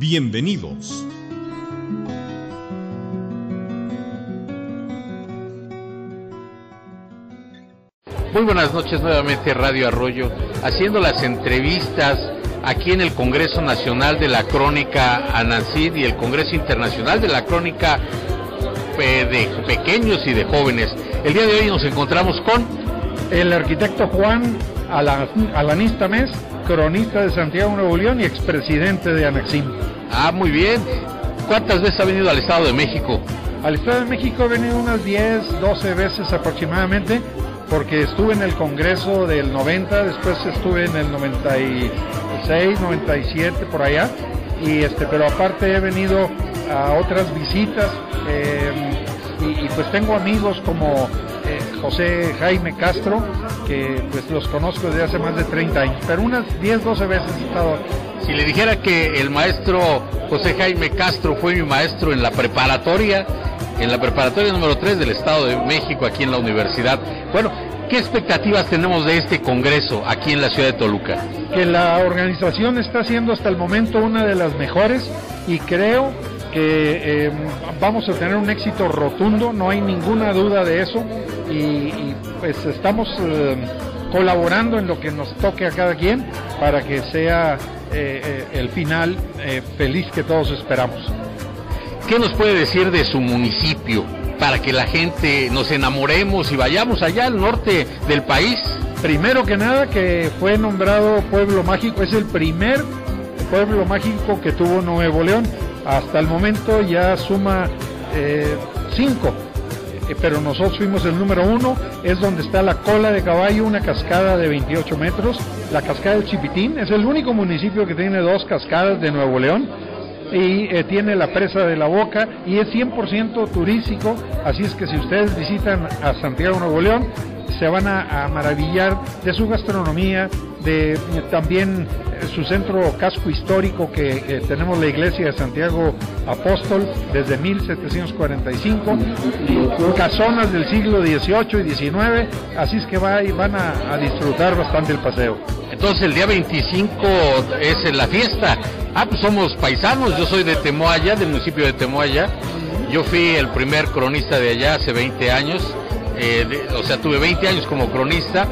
Bienvenidos. Muy buenas noches nuevamente Radio Arroyo, haciendo las entrevistas aquí en el Congreso Nacional de la Crónica ANACID y el Congreso Internacional de la Crónica de Pequeños y de Jóvenes. El día de hoy nos encontramos con el arquitecto Juan Alanista Mes, cronista de Santiago Nuevo León y expresidente de Anaxim. Ah, muy bien. ¿Cuántas veces ha venido al Estado de México? Al Estado de México he venido unas 10, 12 veces aproximadamente porque estuve en el Congreso del 90, después estuve en el 96, 97 por allá, y este, pero aparte he venido a otras visitas eh, y, pues tengo amigos como eh, José Jaime Castro, que pues los conozco desde hace más de 30 años, pero unas 10, 12 veces he estado Si le dijera que el maestro José Jaime Castro fue mi maestro en la preparatoria, en la preparatoria número 3 del Estado de México, aquí en la universidad. Bueno, ¿qué expectativas tenemos de este Congreso aquí en la ciudad de Toluca? Que la organización está siendo hasta el momento una de las mejores y creo que eh, vamos a tener un éxito rotundo, no hay ninguna duda de eso y, pues estamos eh, colaborando en lo que nos toque a cada quien para que sea eh, el final feliz que todos esperamos. ¿Qué nos puede decir de su municipio para que la gente nos enamoremos y vayamos allá al norte del país? Primero que nada que fue nombrado pueblo mágico, es el primer pueblo mágico que tuvo Nuevo León. Hasta el momento ya suma eh, cinco, eh, pero nosotros fuimos el número uno. Es donde está la cola de caballo, una cascada de 28 metros. La cascada del Chipitín es el único municipio que tiene dos cascadas de Nuevo León y eh, tiene la presa de la boca y es 100% turístico, así es que si ustedes visitan a Santiago Nuevo León, se van a, maravillar de su gastronomía, de también eh, su centro casco histórico que tenemos la iglesia de Santiago Apóstol desde 1745, casonas del siglo XVIII y XIX, así es que va, y van a disfrutar bastante el paseo. Entonces el día 25 es la fiesta. Ah, pues somos paisanos, yo soy de Temoaya, del municipio de Temoaya. Yo fui el primer cronista de allá hace 20 años, eh, o sea, tuve 20 años como cronista.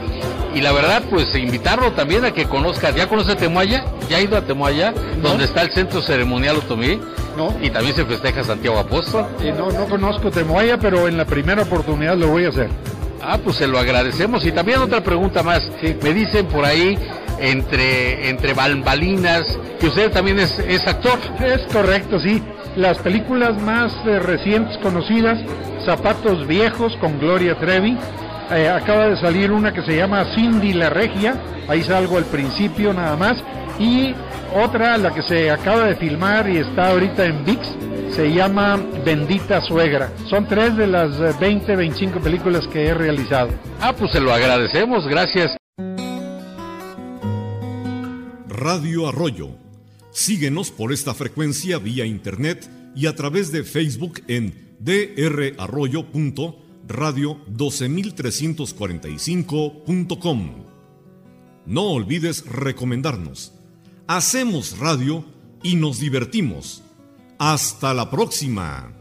Y la verdad, pues invitarlo también a que conozca, ¿ya conoce Temoaya? ¿Ya ha ido a Temoaya? Donde está el Centro Ceremonial Otomí. No. Y también se festeja Santiago Apóstol. Y no, no conozco Temoaya, pero en la primera oportunidad lo voy a hacer. Ah, pues se lo agradecemos. Y también otra pregunta más. Me dicen por ahí, entre, entre bambalinas, que usted también es, es actor. Es correcto, sí. Las películas más eh, recientes conocidas, Zapatos Viejos con Gloria Trevi. Eh, acaba de salir una que se llama Cindy la Regia. Ahí salgo al principio nada más. Y otra, la que se acaba de filmar y está ahorita en VIX, se llama Bendita Suegra. Son tres de las 20, eh, 25 películas que he realizado. Ah, pues se lo agradecemos, gracias. Radio Arroyo. Síguenos por esta frecuencia vía internet y a través de Facebook en drarroyo.radio12345.com. No olvides recomendarnos. Hacemos radio y nos divertimos. Hasta la próxima.